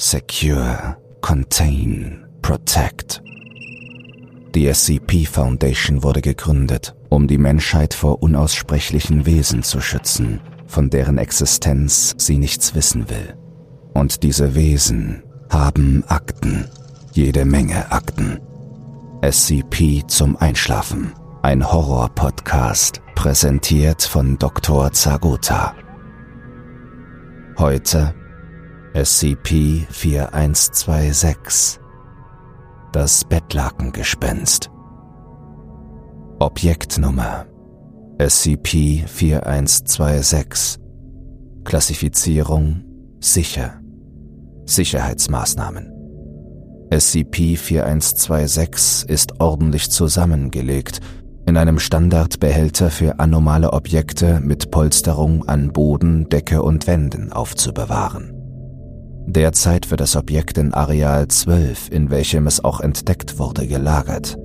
Secure, Contain, Protect. Die SCP Foundation wurde gegründet, um die Menschheit vor unaussprechlichen Wesen zu schützen, von deren Existenz sie nichts wissen will. Und diese Wesen haben Akten, jede Menge Akten. SCP zum Einschlafen, ein Horror-Podcast, präsentiert von Dr. Zagota. Heute SCP-4126 Das Bettlakengespenst. Objektnummer SCP-4126 Klassifizierung sicher. Sicherheitsmaßnahmen. SCP-4126 ist ordentlich zusammengelegt in einem Standardbehälter für anomale Objekte mit Polsterung an Boden, Decke und Wänden aufzubewahren. Derzeit wird das Objekt in Areal 12, in welchem es auch entdeckt wurde, gelagert.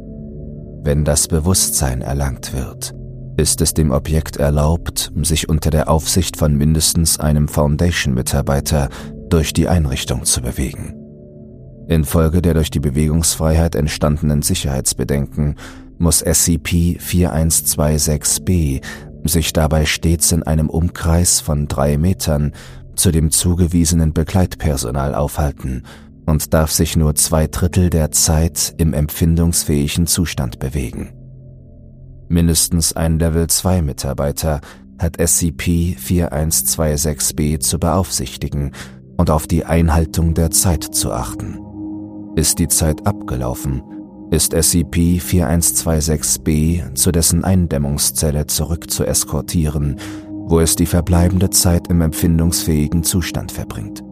Wenn das Bewusstsein erlangt wird, ist es dem Objekt erlaubt, sich unter der Aufsicht von mindestens einem Foundation-Mitarbeiter durch die Einrichtung zu bewegen. Infolge der durch die Bewegungsfreiheit entstandenen Sicherheitsbedenken muss SCP-4126-B sich dabei stets in einem Umkreis von drei Metern zu dem zugewiesenen Begleitpersonal aufhalten und darf sich nur zwei Drittel der Zeit im empfindungsfähigen Zustand bewegen. Mindestens ein Level-2-Mitarbeiter hat SCP-4126-B zu beaufsichtigen und auf die Einhaltung der Zeit zu achten. Ist die Zeit abgelaufen, ist SCP-4126-B zu dessen Eindämmungszelle zurück zu eskortieren wo es die verbleibende Zeit im empfindungsfähigen Zustand verbringt.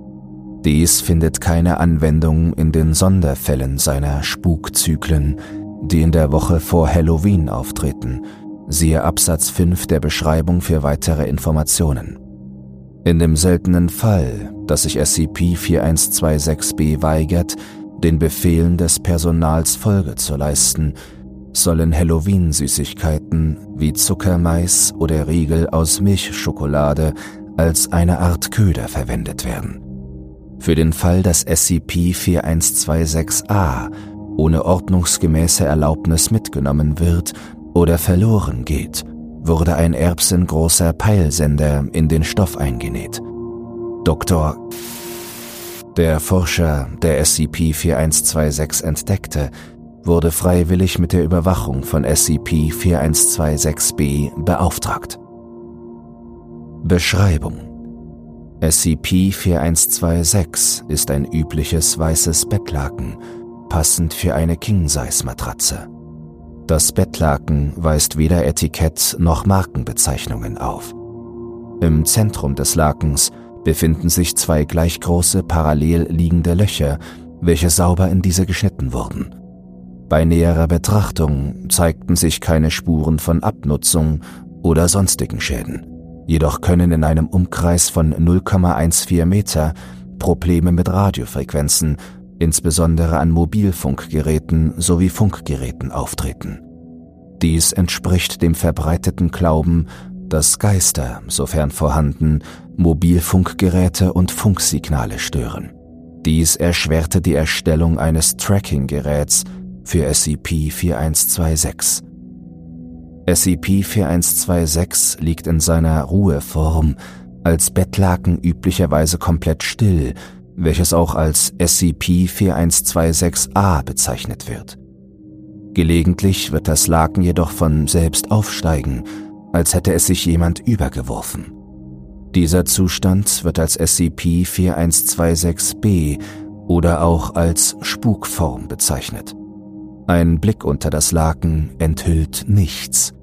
Dies findet keine Anwendung in den Sonderfällen seiner Spukzyklen, die in der Woche vor Halloween auftreten, siehe Absatz 5 der Beschreibung für weitere Informationen. In dem seltenen Fall, dass sich SCP-4126-B weigert, den Befehlen des Personals Folge zu leisten, sollen Halloween-Süßigkeiten wie Zuckermais oder Riegel aus Milchschokolade als eine Art Köder verwendet werden. Für den Fall, dass SCP-4126-A ohne ordnungsgemäße Erlaubnis mitgenommen wird oder verloren geht, wurde ein erbsengroßer Peilsender in den Stoff eingenäht. Dr. Der Forscher, der SCP-4126 entdeckte, wurde freiwillig mit der Überwachung von SCP-4126-B beauftragt. Beschreibung SCP-4126 ist ein übliches weißes Bettlaken, passend für eine King-Size-Matratze. Das Bettlaken weist weder Etikett noch Markenbezeichnungen auf. Im Zentrum des Lakens befinden sich zwei gleich große parallel liegende Löcher, welche sauber in diese geschnitten wurden. Bei näherer Betrachtung zeigten sich keine Spuren von Abnutzung oder sonstigen Schäden. Jedoch können in einem Umkreis von 0,14 Meter Probleme mit Radiofrequenzen, insbesondere an Mobilfunkgeräten sowie Funkgeräten auftreten. Dies entspricht dem verbreiteten Glauben, dass Geister, sofern vorhanden, Mobilfunkgeräte und Funksignale stören. Dies erschwerte die Erstellung eines Tracking-Geräts, für SCP-4126. SCP-4126 liegt in seiner Ruheform als Bettlaken üblicherweise komplett still, welches auch als SCP-4126-A bezeichnet wird. Gelegentlich wird das Laken jedoch von selbst aufsteigen, als hätte es sich jemand übergeworfen. Dieser Zustand wird als SCP-4126-B oder auch als Spukform bezeichnet. Ein Blick unter das Laken enthüllt nichts.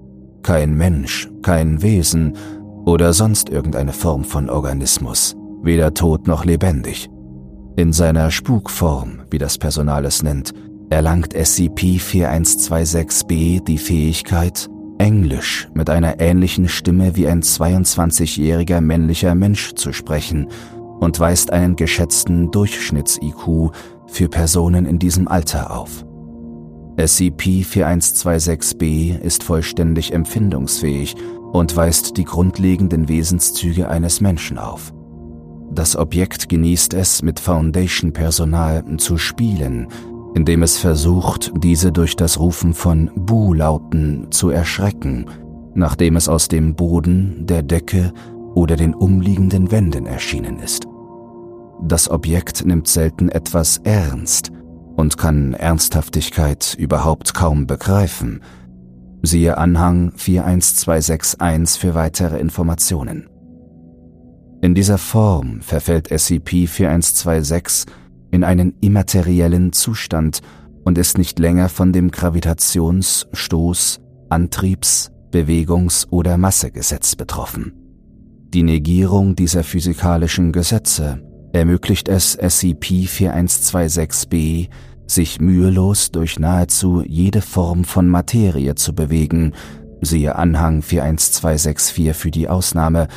Kein Mensch, kein Wesen oder sonst irgendeine Form von Organismus, weder tot noch lebendig. In seiner Spukform, wie das Personal es nennt, erlangt SCP-4126-B die Fähigkeit, Englisch mit einer ähnlichen Stimme wie ein 22-jähriger männlicher Mensch zu sprechen und weist einen geschätzten Durchschnitts-IQ für Personen in diesem Alter auf. SCP-4126-B ist vollständig empfindungsfähig und weist die grundlegenden Wesenszüge eines Menschen auf. Das Objekt genießt es, mit Foundation-Personal zu spielen, indem es versucht, diese durch das Rufen von Bu-Lauten zu erschrecken, nachdem es aus dem Boden, der Decke oder den umliegenden Wänden erschienen ist. Das Objekt nimmt selten etwas ernst und kann Ernsthaftigkeit überhaupt kaum begreifen. Siehe Anhang 41261 für weitere Informationen. In dieser Form verfällt SCP-4126 in einen immateriellen Zustand und ist nicht länger von dem Gravitations-, Stoß-, Antriebs-, Bewegungs- oder Massegesetz betroffen. Die Negierung dieser physikalischen Gesetze ermöglicht es SCP-4126b, sich mühelos durch nahezu jede Form von Materie zu bewegen, siehe Anhang 41264 für die Ausnahme,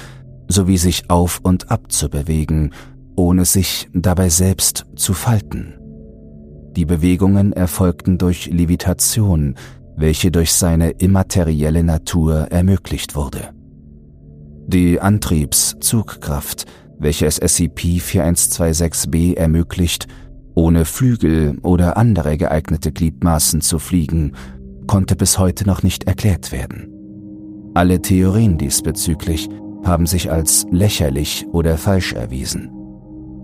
sowie sich auf und ab zu bewegen, ohne sich dabei selbst zu falten. Die Bewegungen erfolgten durch Levitation, welche durch seine immaterielle Natur ermöglicht wurde. Die Antriebs-Zugkraft, welche es SCP-4126b ermöglicht, ohne Flügel oder andere geeignete Gliedmaßen zu fliegen, konnte bis heute noch nicht erklärt werden. Alle Theorien diesbezüglich haben sich als lächerlich oder falsch erwiesen.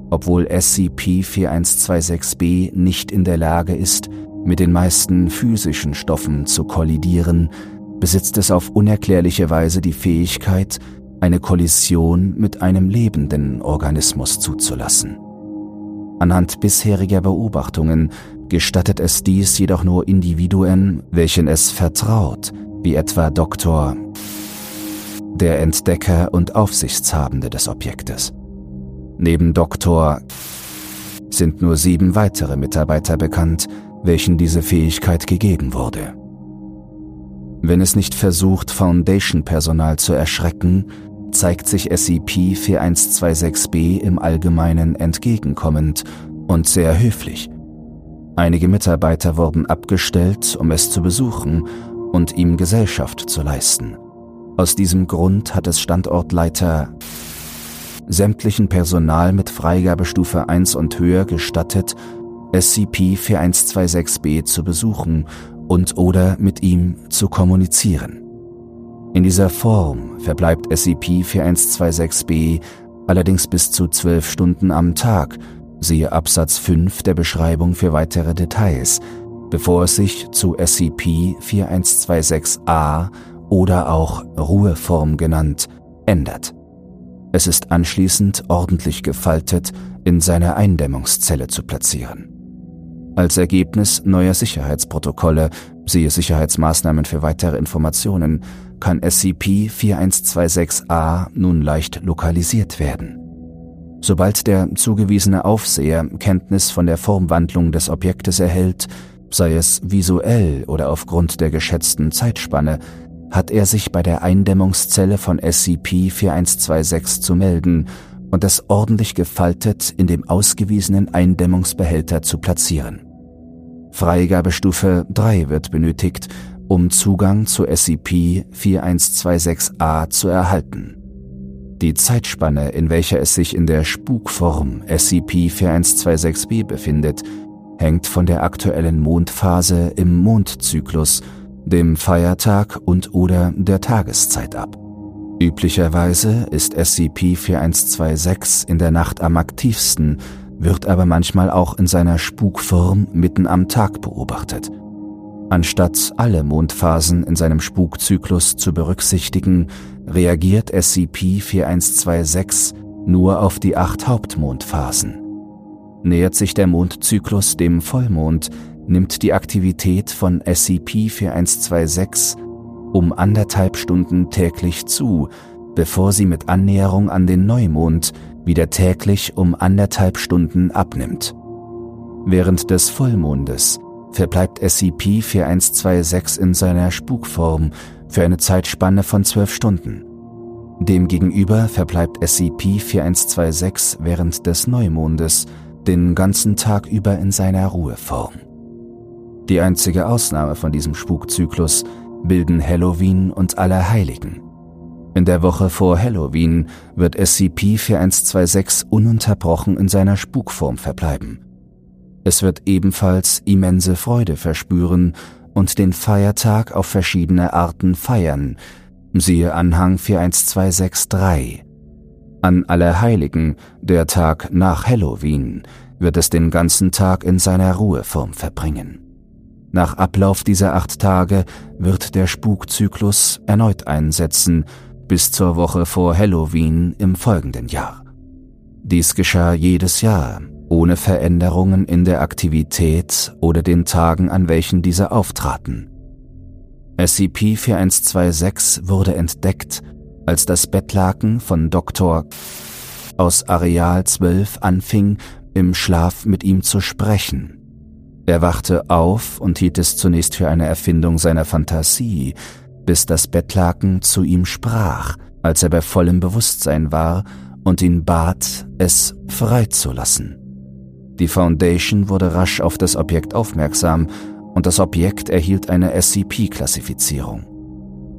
Obwohl SCP-4126b nicht in der Lage ist, mit den meisten physischen Stoffen zu kollidieren, besitzt es auf unerklärliche Weise die Fähigkeit, eine Kollision mit einem lebenden Organismus zuzulassen. Anhand bisheriger Beobachtungen gestattet es dies jedoch nur Individuen, welchen es vertraut, wie etwa Dr. der Entdecker und Aufsichtshabende des Objektes. Neben Dr. sind nur sieben weitere Mitarbeiter bekannt, welchen diese Fähigkeit gegeben wurde. Wenn es nicht versucht, Foundation-Personal zu erschrecken, zeigt sich SCP-4126b im Allgemeinen entgegenkommend und sehr höflich. Einige Mitarbeiter wurden abgestellt, um es zu besuchen und ihm Gesellschaft zu leisten. Aus diesem Grund hat es Standortleiter sämtlichen Personal mit Freigabestufe 1 und höher gestattet, SCP-4126b zu besuchen und oder mit ihm zu kommunizieren. In dieser Form verbleibt SCP-4126b allerdings bis zu zwölf Stunden am Tag, siehe Absatz 5 der Beschreibung für weitere Details, bevor es sich zu SCP-4126a oder auch Ruheform genannt ändert. Es ist anschließend ordentlich gefaltet in seiner Eindämmungszelle zu platzieren. Als Ergebnis neuer Sicherheitsprotokolle, siehe Sicherheitsmaßnahmen für weitere Informationen, kann SCP-4126A nun leicht lokalisiert werden. Sobald der zugewiesene Aufseher Kenntnis von der Formwandlung des Objektes erhält, sei es visuell oder aufgrund der geschätzten Zeitspanne, hat er sich bei der Eindämmungszelle von SCP-4126 zu melden und es ordentlich gefaltet in dem ausgewiesenen Eindämmungsbehälter zu platzieren. Freigabestufe 3 wird benötigt, um Zugang zu SCP-4126A zu erhalten. Die Zeitspanne, in welcher es sich in der Spukform SCP-4126b befindet, hängt von der aktuellen Mondphase im Mondzyklus, dem Feiertag und oder der Tageszeit ab. Üblicherweise ist SCP-4126 in der Nacht am aktivsten, wird aber manchmal auch in seiner Spukform mitten am Tag beobachtet. Anstatt alle Mondphasen in seinem Spukzyklus zu berücksichtigen, reagiert SCP-4126 nur auf die acht Hauptmondphasen. Nähert sich der Mondzyklus dem Vollmond, nimmt die Aktivität von SCP-4126 um anderthalb Stunden täglich zu, bevor sie mit Annäherung an den Neumond wieder täglich um anderthalb Stunden abnimmt. Während des Vollmondes verbleibt SCP-4126 in seiner Spukform für eine Zeitspanne von zwölf Stunden. Demgegenüber verbleibt SCP-4126 während des Neumondes den ganzen Tag über in seiner Ruheform. Die einzige Ausnahme von diesem Spukzyklus bilden Halloween und Allerheiligen. In der Woche vor Halloween wird SCP-4126 ununterbrochen in seiner Spukform verbleiben. Es wird ebenfalls immense Freude verspüren und den Feiertag auf verschiedene Arten feiern, siehe Anhang 41263. An Allerheiligen, der Tag nach Halloween, wird es den ganzen Tag in seiner Ruheform verbringen. Nach Ablauf dieser acht Tage wird der Spukzyklus erneut einsetzen, bis zur Woche vor Halloween im folgenden Jahr. Dies geschah jedes Jahr, ohne Veränderungen in der Aktivität oder den Tagen, an welchen diese auftraten. SCP-4126 wurde entdeckt, als das Bettlaken von Dr. aus Areal 12 anfing, im Schlaf mit ihm zu sprechen. Er wachte auf und hielt es zunächst für eine Erfindung seiner Fantasie, bis das Bettlaken zu ihm sprach, als er bei vollem Bewusstsein war und ihn bat, es freizulassen. Die Foundation wurde rasch auf das Objekt aufmerksam und das Objekt erhielt eine SCP-Klassifizierung.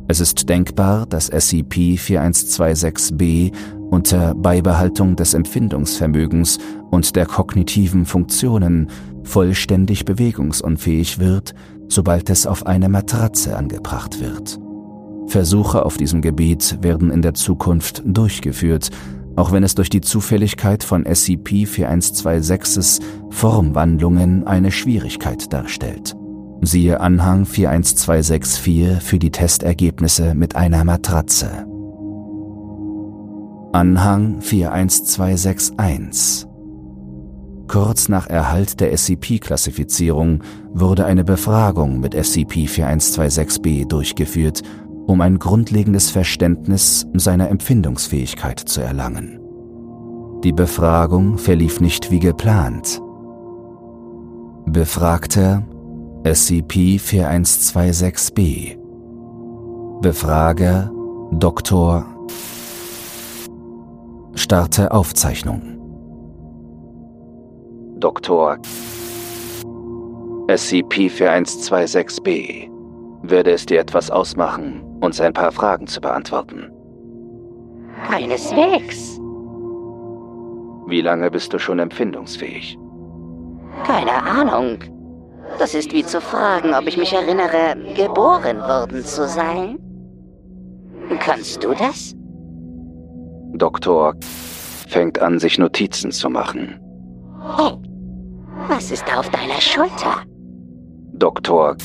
Es ist denkbar, dass SCP-4126b unter Beibehaltung des Empfindungsvermögens und der kognitiven Funktionen vollständig bewegungsunfähig wird sobald es auf eine Matratze angebracht wird. Versuche auf diesem Gebiet werden in der Zukunft durchgeführt, auch wenn es durch die Zufälligkeit von SCP-4126s Formwandlungen eine Schwierigkeit darstellt. Siehe Anhang 41264 für die Testergebnisse mit einer Matratze. Anhang 41261 Kurz nach Erhalt der SCP-Klassifizierung wurde eine Befragung mit SCP-4126b durchgeführt, um ein grundlegendes Verständnis seiner Empfindungsfähigkeit zu erlangen. Die Befragung verlief nicht wie geplant. Befragter SCP-4126b Befrager Dr. Starte Aufzeichnung Doktor SCP-4126b. Würde es dir etwas ausmachen, uns ein paar Fragen zu beantworten? Keineswegs. Wie lange bist du schon empfindungsfähig? Keine Ahnung. Das ist wie zu fragen, ob ich mich erinnere, geboren worden zu sein. Kannst du das? Doktor fängt an, sich Notizen zu machen. Hey, was ist da auf deiner Schulter? Doktor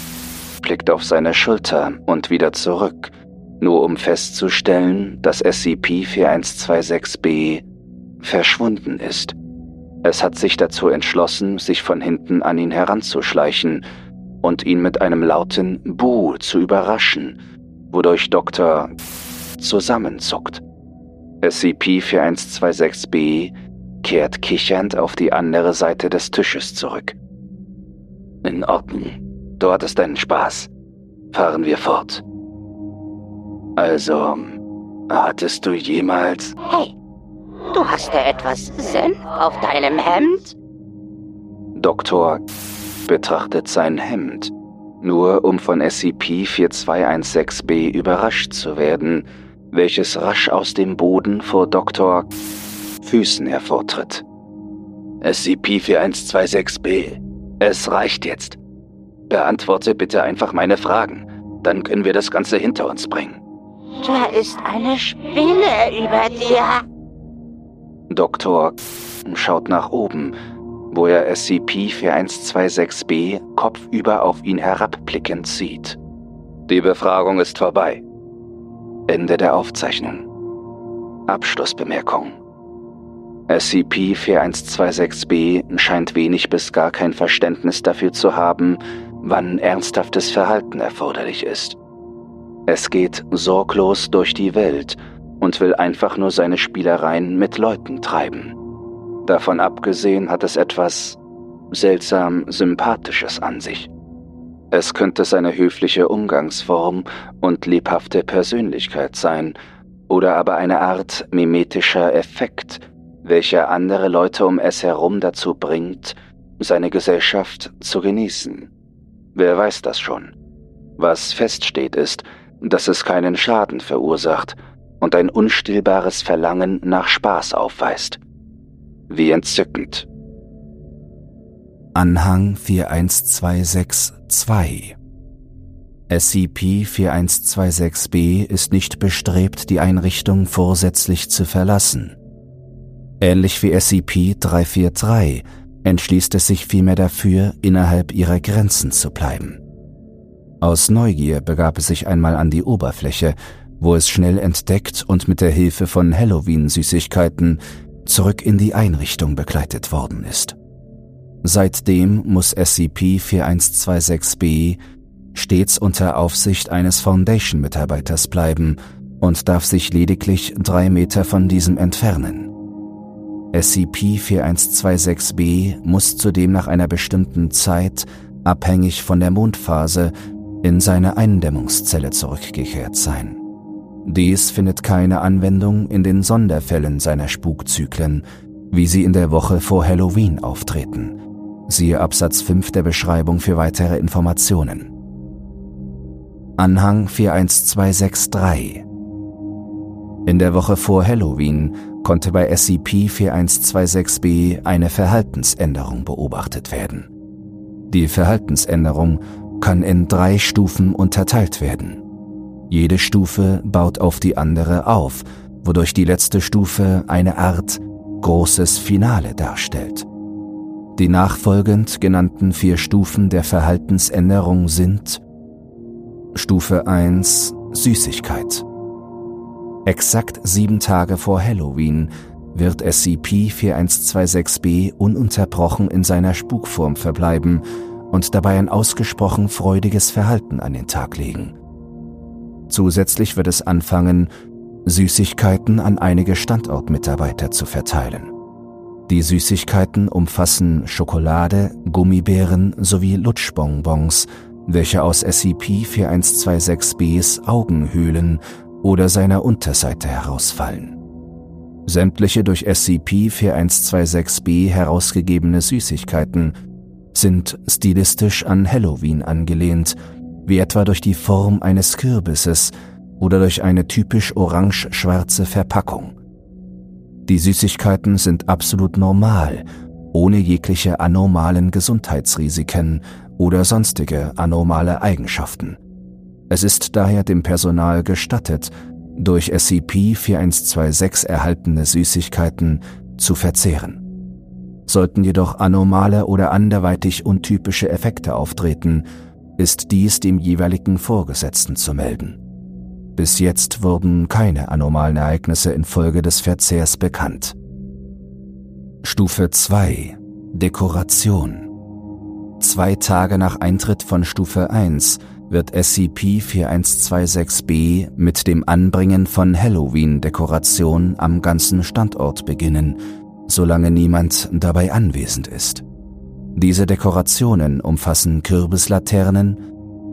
blickt auf seine Schulter und wieder zurück, nur um festzustellen, dass SCP-4126b verschwunden ist. Es hat sich dazu entschlossen, sich von hinten an ihn heranzuschleichen und ihn mit einem lauten Buh zu überraschen, wodurch Dr. zusammenzuckt. SCP-4126b kehrt kichernd auf die andere Seite des Tisches zurück. In Ordnung, dort ist dein Spaß. Fahren wir fort. Also, hattest du jemals... Hey, du hast ja etwas Senf auf deinem Hemd? Doktor betrachtet sein Hemd, nur um von SCP-4216b überrascht zu werden, welches rasch aus dem Boden vor Dr. Füßen hervortritt. SCP-4126b. Es reicht jetzt. Beantworte bitte einfach meine Fragen. Dann können wir das Ganze hinter uns bringen. Da ist eine Spinne über dir. Doktor schaut nach oben, wo er SCP-4126b kopfüber auf ihn herabblickend sieht. Die Befragung ist vorbei. Ende der Aufzeichnung. Abschlussbemerkung. SCP-4126b scheint wenig bis gar kein Verständnis dafür zu haben, wann ernsthaftes Verhalten erforderlich ist. Es geht sorglos durch die Welt und will einfach nur seine Spielereien mit Leuten treiben. Davon abgesehen hat es etwas seltsam Sympathisches an sich. Es könnte seine höfliche Umgangsform und lebhafte Persönlichkeit sein, oder aber eine Art mimetischer Effekt, welcher andere Leute um es herum dazu bringt, seine Gesellschaft zu genießen. Wer weiß das schon? Was feststeht ist, dass es keinen Schaden verursacht und ein unstillbares Verlangen nach Spaß aufweist. Wie entzückend. Anhang 41262 SCP-4126-B ist nicht bestrebt, die Einrichtung vorsätzlich zu verlassen. Ähnlich wie SCP-343 entschließt es sich vielmehr dafür, innerhalb ihrer Grenzen zu bleiben. Aus Neugier begab es sich einmal an die Oberfläche, wo es schnell entdeckt und mit der Hilfe von Halloween-Süßigkeiten zurück in die Einrichtung begleitet worden ist. Seitdem muss SCP-4126-B stets unter Aufsicht eines Foundation-Mitarbeiters bleiben und darf sich lediglich drei Meter von diesem entfernen. SCP-4126-B muss zudem nach einer bestimmten Zeit, abhängig von der Mondphase, in seine Eindämmungszelle zurückgekehrt sein. Dies findet keine Anwendung in den Sonderfällen seiner Spukzyklen, wie sie in der Woche vor Halloween auftreten. Siehe Absatz 5 der Beschreibung für weitere Informationen. Anhang 41263 In der Woche vor Halloween konnte bei SCP-4126-B eine Verhaltensänderung beobachtet werden. Die Verhaltensänderung kann in drei Stufen unterteilt werden. Jede Stufe baut auf die andere auf, wodurch die letzte Stufe eine Art großes Finale darstellt. Die nachfolgend genannten vier Stufen der Verhaltensänderung sind Stufe 1 Süßigkeit Exakt sieben Tage vor Halloween wird SCP-4126-B ununterbrochen in seiner Spukform verbleiben und dabei ein ausgesprochen freudiges Verhalten an den Tag legen. Zusätzlich wird es anfangen, Süßigkeiten an einige Standortmitarbeiter zu verteilen. Die Süßigkeiten umfassen Schokolade, Gummibären sowie Lutschbonbons, welche aus SCP-4126-Bs Augenhöhlen oder seiner Unterseite herausfallen. Sämtliche durch SCP-4126-B herausgegebene Süßigkeiten sind stilistisch an Halloween angelehnt, wie etwa durch die Form eines Kürbisses oder durch eine typisch orange-schwarze Verpackung. Die Süßigkeiten sind absolut normal, ohne jegliche anormalen Gesundheitsrisiken oder sonstige anormale Eigenschaften. Es ist daher dem Personal gestattet, durch SCP-4126 erhaltene Süßigkeiten zu verzehren. Sollten jedoch anormale oder anderweitig untypische Effekte auftreten, ist dies dem jeweiligen Vorgesetzten zu melden. Bis jetzt wurden keine anormalen Ereignisse infolge des Verzehrs bekannt. Stufe 2 Dekoration Zwei Tage nach Eintritt von Stufe 1 wird SCP-4126-B mit dem Anbringen von Halloween-Dekoration am ganzen Standort beginnen, solange niemand dabei anwesend ist. Diese Dekorationen umfassen Kürbislaternen,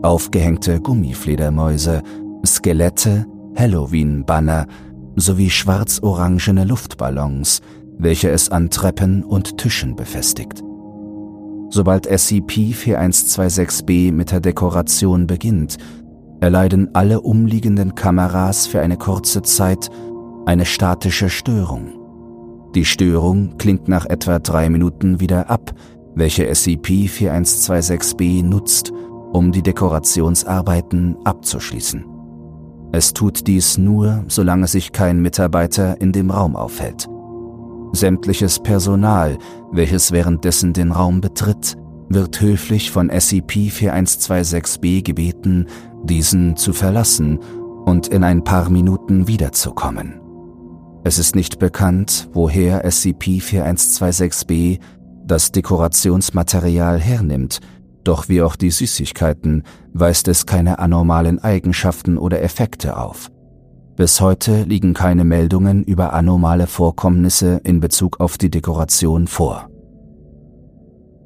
aufgehängte Gummifledermäuse, Skelette, Halloween-Banner sowie schwarz-orangene Luftballons, welche es an Treppen und Tischen befestigt. Sobald SCP-4126-B mit der Dekoration beginnt, erleiden alle umliegenden Kameras für eine kurze Zeit eine statische Störung. Die Störung klingt nach etwa drei Minuten wieder ab, welche SCP-4126-B nutzt, um die Dekorationsarbeiten abzuschließen. Es tut dies nur, solange sich kein Mitarbeiter in dem Raum aufhält. Sämtliches Personal, welches währenddessen den Raum betritt, wird höflich von SCP-4126-B gebeten, diesen zu verlassen und in ein paar Minuten wiederzukommen. Es ist nicht bekannt, woher SCP-4126-B das Dekorationsmaterial hernimmt, doch wie auch die Süßigkeiten weist es keine anormalen Eigenschaften oder Effekte auf. Bis heute liegen keine Meldungen über anormale Vorkommnisse in Bezug auf die Dekoration vor.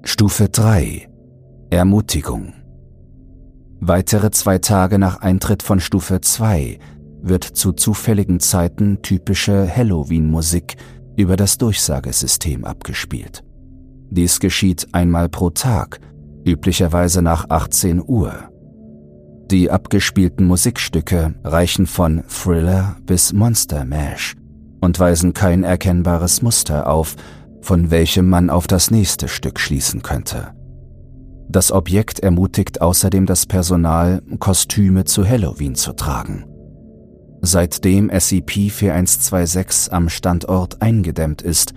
Stufe 3 Ermutigung Weitere zwei Tage nach Eintritt von Stufe 2 wird zu zufälligen Zeiten typische Halloween-Musik über das Durchsagesystem abgespielt. Dies geschieht einmal pro Tag, üblicherweise nach 18 Uhr. Die abgespielten Musikstücke reichen von Thriller bis Monster Mash und weisen kein erkennbares Muster auf, von welchem man auf das nächste Stück schließen könnte. Das Objekt ermutigt außerdem das Personal, Kostüme zu Halloween zu tragen. Seitdem SCP-4126 am Standort eingedämmt ist,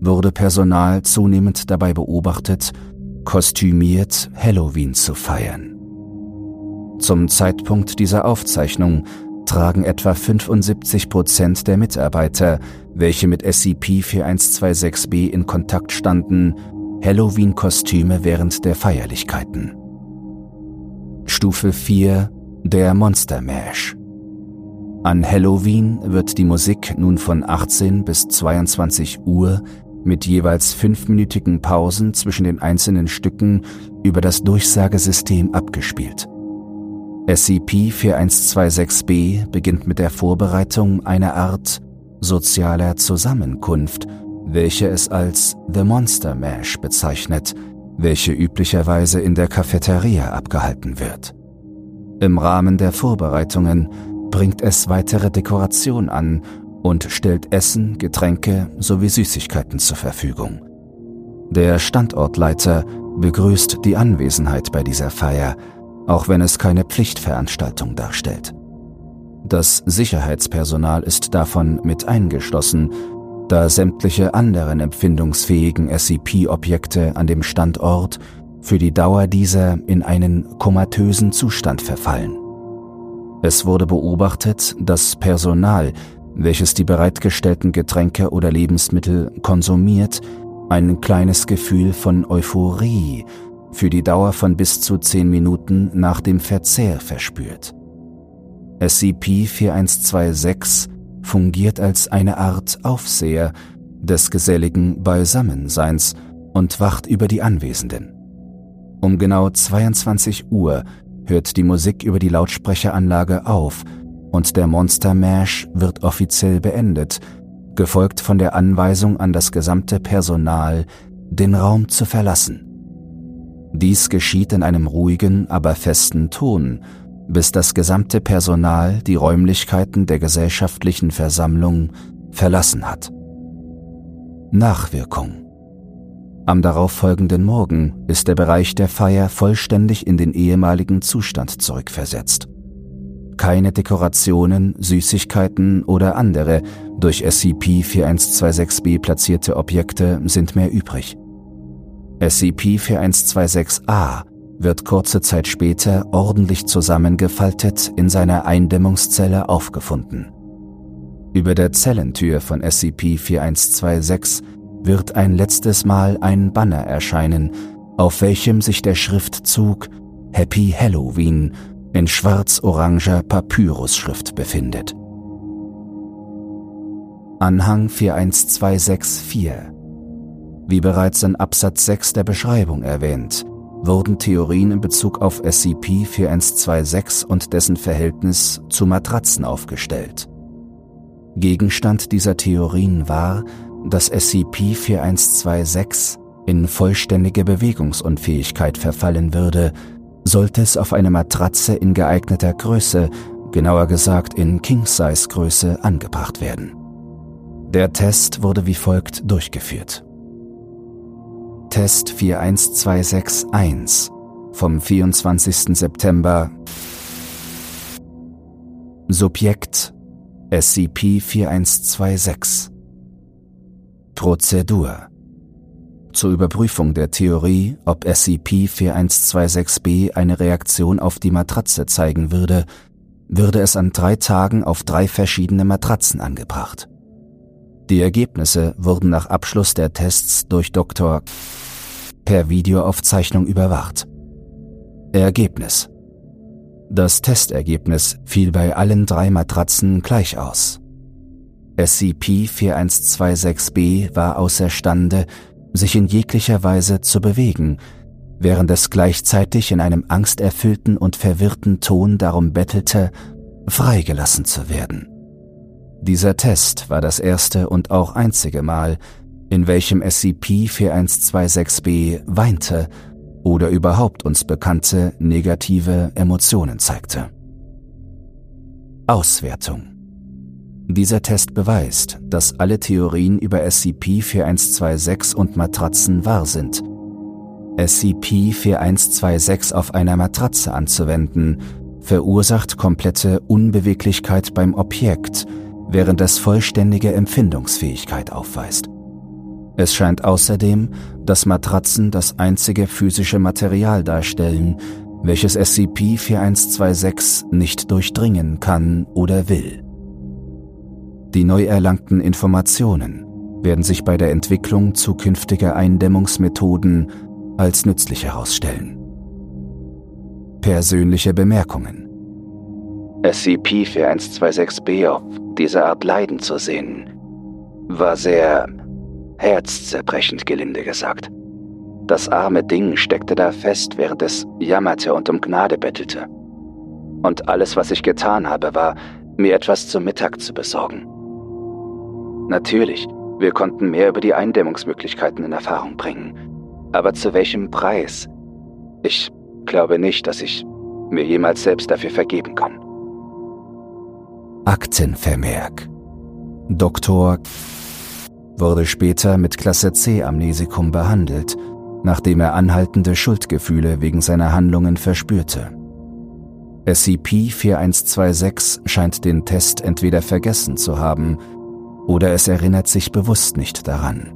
wurde Personal zunehmend dabei beobachtet, kostümiert Halloween zu feiern. Zum Zeitpunkt dieser Aufzeichnung tragen etwa 75 Prozent der Mitarbeiter, welche mit SCP-4126b in Kontakt standen, Halloween-Kostüme während der Feierlichkeiten. Stufe 4 Der Monster Mash An Halloween wird die Musik nun von 18 bis 22 Uhr mit jeweils fünfminütigen Pausen zwischen den einzelnen Stücken über das Durchsagesystem abgespielt. SCP-4126b beginnt mit der Vorbereitung einer Art sozialer Zusammenkunft, welche es als The Monster Mash bezeichnet, welche üblicherweise in der Cafeteria abgehalten wird. Im Rahmen der Vorbereitungen bringt es weitere Dekoration an und stellt Essen, Getränke sowie Süßigkeiten zur Verfügung. Der Standortleiter begrüßt die Anwesenheit bei dieser Feier, auch wenn es keine Pflichtveranstaltung darstellt. Das Sicherheitspersonal ist davon mit eingeschlossen, da sämtliche anderen empfindungsfähigen SCP-Objekte an dem Standort für die Dauer dieser in einen komatösen Zustand verfallen. Es wurde beobachtet, dass Personal welches die bereitgestellten Getränke oder Lebensmittel konsumiert, ein kleines Gefühl von Euphorie für die Dauer von bis zu zehn Minuten nach dem Verzehr verspürt. SCP-4126 fungiert als eine Art Aufseher des geselligen Beisammenseins und wacht über die Anwesenden. Um genau 22 Uhr hört die Musik über die Lautsprecheranlage auf und der Monster Mash wird offiziell beendet, gefolgt von der Anweisung an das gesamte Personal, den Raum zu verlassen. Dies geschieht in einem ruhigen, aber festen Ton, bis das gesamte Personal die Räumlichkeiten der gesellschaftlichen Versammlung verlassen hat. Nachwirkung Am darauffolgenden Morgen ist der Bereich der Feier vollständig in den ehemaligen Zustand zurückversetzt. Keine Dekorationen, Süßigkeiten oder andere durch SCP-4126b platzierte Objekte sind mehr übrig. SCP-4126a wird kurze Zeit später ordentlich zusammengefaltet in seiner Eindämmungszelle aufgefunden. Über der Zellentür von SCP-4126 wird ein letztes Mal ein Banner erscheinen, auf welchem sich der Schriftzug Happy Halloween in schwarz-oranger Papyrusschrift befindet. Anhang 41264 Wie bereits in Absatz 6 der Beschreibung erwähnt, wurden Theorien in Bezug auf SCP-4126 und dessen Verhältnis zu Matratzen aufgestellt. Gegenstand dieser Theorien war, dass SCP-4126 in vollständige Bewegungsunfähigkeit verfallen würde, sollte es auf eine Matratze in geeigneter Größe, genauer gesagt in King-Size-Größe, angebracht werden. Der Test wurde wie folgt durchgeführt. Test 41261 vom 24. September Subjekt SCP-4126 Prozedur zur Überprüfung der Theorie, ob SCP-4126b eine Reaktion auf die Matratze zeigen würde, würde es an drei Tagen auf drei verschiedene Matratzen angebracht. Die Ergebnisse wurden nach Abschluss der Tests durch Dr. per Videoaufzeichnung überwacht. Ergebnis Das Testergebnis fiel bei allen drei Matratzen gleich aus. SCP-4126b war außerstande, sich in jeglicher Weise zu bewegen, während es gleichzeitig in einem angsterfüllten und verwirrten Ton darum bettelte, freigelassen zu werden. Dieser Test war das erste und auch einzige Mal, in welchem SCP-4126b weinte oder überhaupt uns bekannte negative Emotionen zeigte. Auswertung Dieser Test beweist, dass alle Theorien über SCP-4126 und Matratzen wahr sind. SCP-4126 auf einer Matratze anzuwenden, verursacht komplette Unbeweglichkeit beim Objekt, während es vollständige Empfindungsfähigkeit aufweist. Es scheint außerdem, dass Matratzen das einzige physische Material darstellen, welches SCP-4126 nicht durchdringen kann oder will. Die neu erlangten Informationen werden sich bei der Entwicklung zukünftiger Eindämmungsmethoden als nützlich herausstellen. Persönliche Bemerkungen SCP-4126-B auf diese Art leiden zu sehen, war sehr herzzerbrechend gelinde gesagt. Das arme Ding steckte da fest, während es jammerte und um Gnade bettelte. Und alles, was ich getan habe, war, mir etwas zum Mittag zu besorgen. Natürlich, wir konnten mehr über die Eindämmungsmöglichkeiten in Erfahrung bringen. Aber zu welchem Preis? Ich glaube nicht, dass ich mir jemals selbst dafür vergeben kann. Aktenvermerk Dr wurde später mit Klasse C Amnesikum behandelt, nachdem er anhaltende Schuldgefühle wegen seiner Handlungen verspürte. SCP-4126 scheint den Test entweder vergessen zu haben oder es erinnert sich bewusst nicht daran.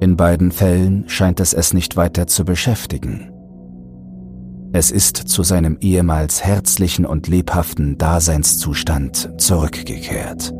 In beiden Fällen scheint es es nicht weiter zu beschäftigen. Es ist zu seinem ehemals herzlichen und lebhaften Daseinszustand zurückgekehrt.